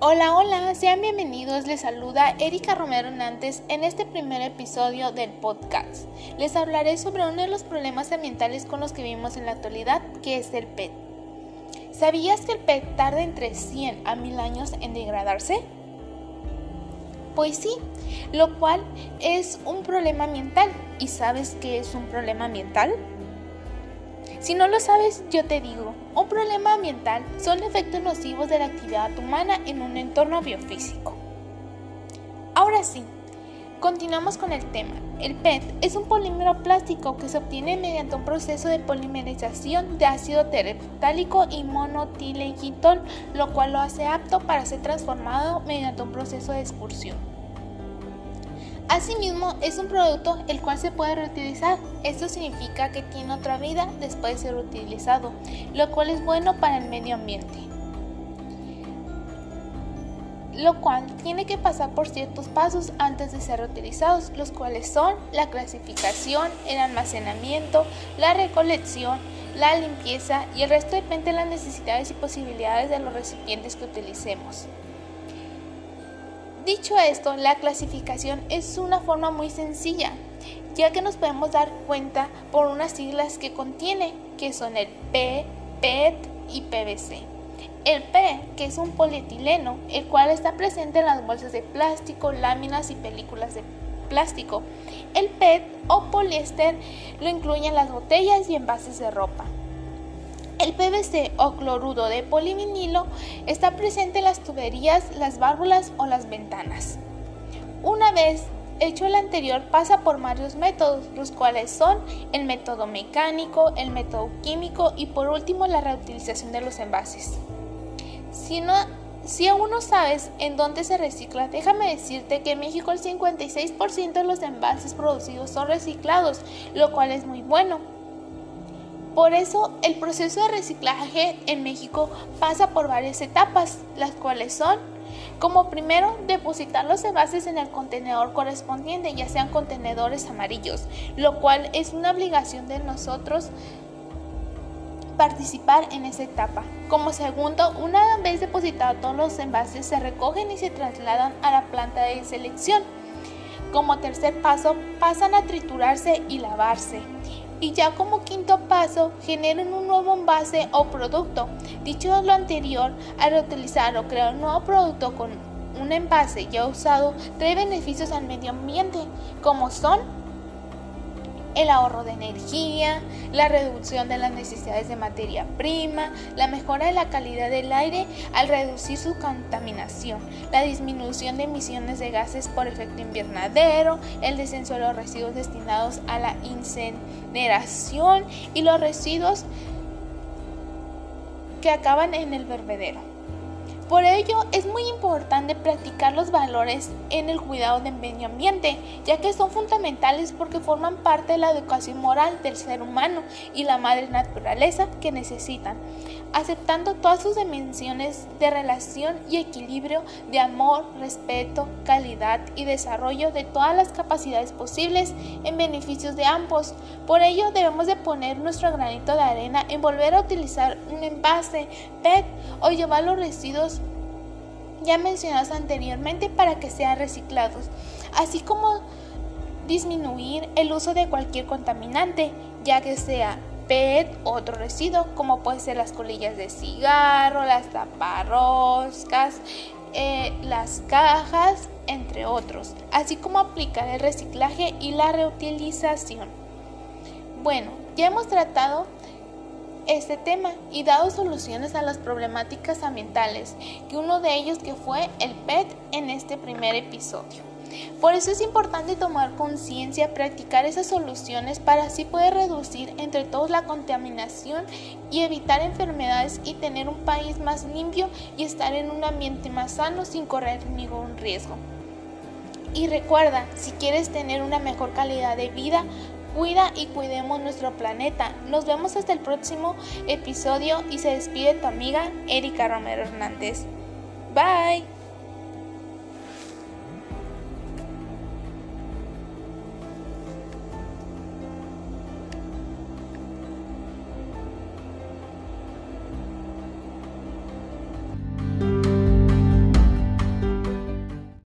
Hola, hola, sean bienvenidos. Les saluda Erika Romero Nantes en este primer episodio del podcast. Les hablaré sobre uno de los problemas ambientales con los que vivimos en la actualidad, que es el PET. ¿Sabías que el PET tarda entre 100 a 1000 años en degradarse? Pues sí, lo cual es un problema ambiental. ¿Y sabes qué es un problema ambiental? Si no lo sabes, yo te digo, un problema ambiental son efectos nocivos de la actividad humana en un entorno biofísico. Ahora sí, continuamos con el tema. El PET es un polímero plástico que se obtiene mediante un proceso de polimerización de ácido tereptálico y monotilegitol, lo cual lo hace apto para ser transformado mediante un proceso de excursión. Asimismo, es un producto el cual se puede reutilizar. Esto significa que tiene otra vida después de ser utilizado, lo cual es bueno para el medio ambiente. Lo cual tiene que pasar por ciertos pasos antes de ser reutilizados, los cuales son la clasificación, el almacenamiento, la recolección, la limpieza y el resto depende de las necesidades y posibilidades de los recipientes que utilicemos. Dicho esto, la clasificación es una forma muy sencilla, ya que nos podemos dar cuenta por unas siglas que contiene, que son el P, PET y PVC. El P, que es un polietileno, el cual está presente en las bolsas de plástico, láminas y películas de plástico. El PET o poliéster lo incluyen las botellas y envases de ropa. El PVC o cloruro de polivinilo está presente en las tuberías, las válvulas o las ventanas. Una vez hecho el anterior pasa por varios métodos, los cuales son el método mecánico, el método químico y por último la reutilización de los envases. Si, si aún no sabes en dónde se recicla, déjame decirte que en México el 56% de los envases producidos son reciclados, lo cual es muy bueno. Por eso el proceso de reciclaje en México pasa por varias etapas, las cuales son como primero, depositar los envases en el contenedor correspondiente, ya sean contenedores amarillos, lo cual es una obligación de nosotros participar en esa etapa. Como segundo, una vez depositados todos los envases, se recogen y se trasladan a la planta de selección. Como tercer paso, pasan a triturarse y lavarse y ya como quinto paso generen un nuevo envase o producto. Dicho lo anterior, al reutilizar o crear un nuevo producto con un envase ya usado trae beneficios al medio ambiente, como son el ahorro de energía, la reducción de las necesidades de materia prima, la mejora de la calidad del aire al reducir su contaminación, la disminución de emisiones de gases por efecto invernadero, el descenso de los residuos destinados a la incineración y los residuos que acaban en el vertedero. Por ello es muy importante practicar los valores en el cuidado del medio ambiente, ya que son fundamentales porque forman parte de la educación moral del ser humano y la madre naturaleza que necesitan, aceptando todas sus dimensiones de relación y equilibrio de amor, respeto, calidad y desarrollo de todas las capacidades posibles en beneficios de ambos. Por ello debemos de poner nuestro granito de arena en volver a utilizar un envase, PET o llevar los residuos ya mencionados anteriormente para que sean reciclados, así como disminuir el uso de cualquier contaminante, ya que sea PET otro residuo, como pueden ser las colillas de cigarro, las taparroscas, eh, las cajas, entre otros, así como aplicar el reciclaje y la reutilización. Bueno, ya hemos tratado este tema y dado soluciones a las problemáticas ambientales, que uno de ellos que fue el PET en este primer episodio. Por eso es importante tomar conciencia, practicar esas soluciones para así poder reducir entre todos la contaminación y evitar enfermedades y tener un país más limpio y estar en un ambiente más sano sin correr ningún riesgo. Y recuerda, si quieres tener una mejor calidad de vida, Cuida y cuidemos nuestro planeta. Nos vemos hasta el próximo episodio y se despide tu amiga Erika Romero Hernández. Bye.